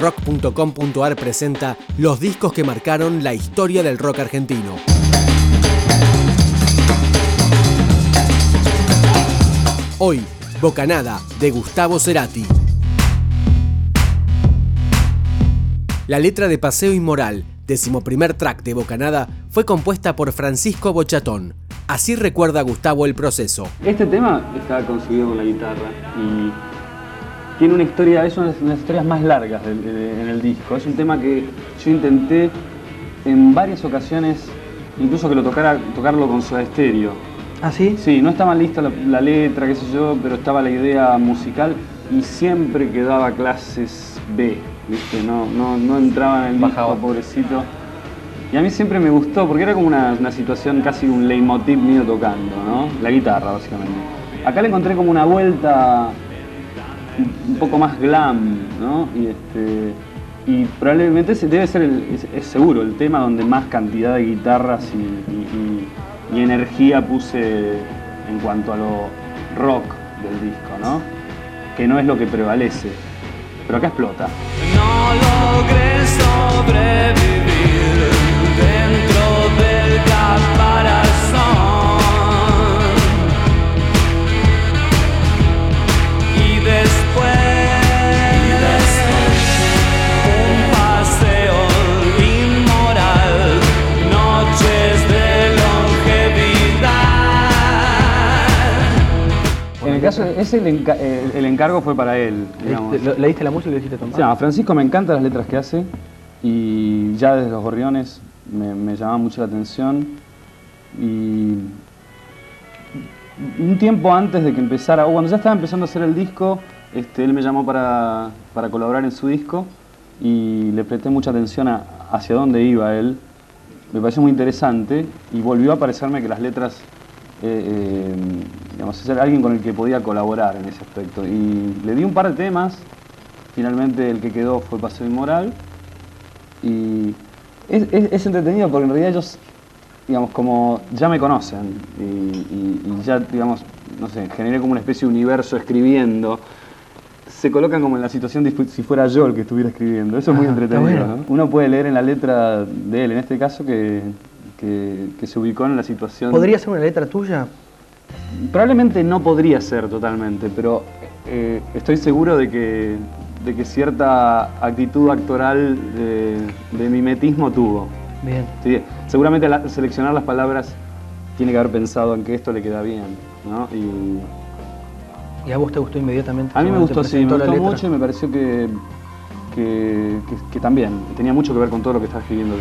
rock.com.ar presenta los discos que marcaron la historia del rock argentino. Hoy, Bocanada, de Gustavo Cerati. La letra de Paseo Inmoral, decimoprimer track de Bocanada, fue compuesta por Francisco Bochatón. Así recuerda Gustavo el proceso. Este tema está conseguido con la guitarra y tiene una historia, es una de las historias más largas en el disco. Es un tema que yo intenté en varias ocasiones, incluso que lo tocara, tocarlo con Soda Stereo. ¿Ah, sí? Sí, no estaba lista la, letra, qué sé yo, pero estaba la idea musical y siempre quedaba clases B, ¿viste? No, no, no entraba en el disco, pobrecito. Y a mí siempre me gustó, porque era como una, una situación casi un leitmotiv mío tocando, ¿no? La guitarra, básicamente. Acá le encontré como una vuelta poco más glam, ¿no? Y, este, y probablemente debe ser, es, seguro, el tema donde más cantidad de guitarras y, y, energía puse en cuanto a lo rock del disco, ¿no? Que no es lo que prevalece, pero acá explota. Sobrevivir ese el, encargo fue para él. ¿Le diste la música y le dijiste tomar? a Francisco me encantan las letras que hace y ya desde Los Gorriones me, me llamaba mucho la atención y un tiempo antes de que empezara, o cuando ya estaba empezando a hacer el disco, este, él me llamó para, colaborar en su disco y le presté mucha atención a hacia dónde iba él. Me pareció muy interesante y volvió a parecerme que las letras eh, eh, digamos, ser alguien con el que podía colaborar en ese aspecto. Y le di un par de temas, finalmente el que quedó fue Paseo Inmoral. Y es, entretenido porque en realidad ellos, digamos, como ya me conocen y, ya, digamos, no sé, generé como una especie de universo escribiendo se colocan como en la situación de si fuera yo el que estuviera escribiendo. Eso es muy entretenido. Uno puede leer en la letra de él, en este caso, que que, se ubicó en la situación. ¿Podría ser una letra tuya? Probablemente no podría ser totalmente, pero eh, estoy seguro de que, de que cierta actitud actoral de, mimetismo tuvo. Bien. seguramente al seleccionar las palabras tiene que haber pensado en que esto le queda bien. ¿no? Y, a vos te gustó inmediatamente? A mí me gustó, sí, me gustó mucho y me pareció que, que, también tenía mucho que ver con todo lo que estaba escribiendo.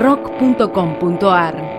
rock.com.ar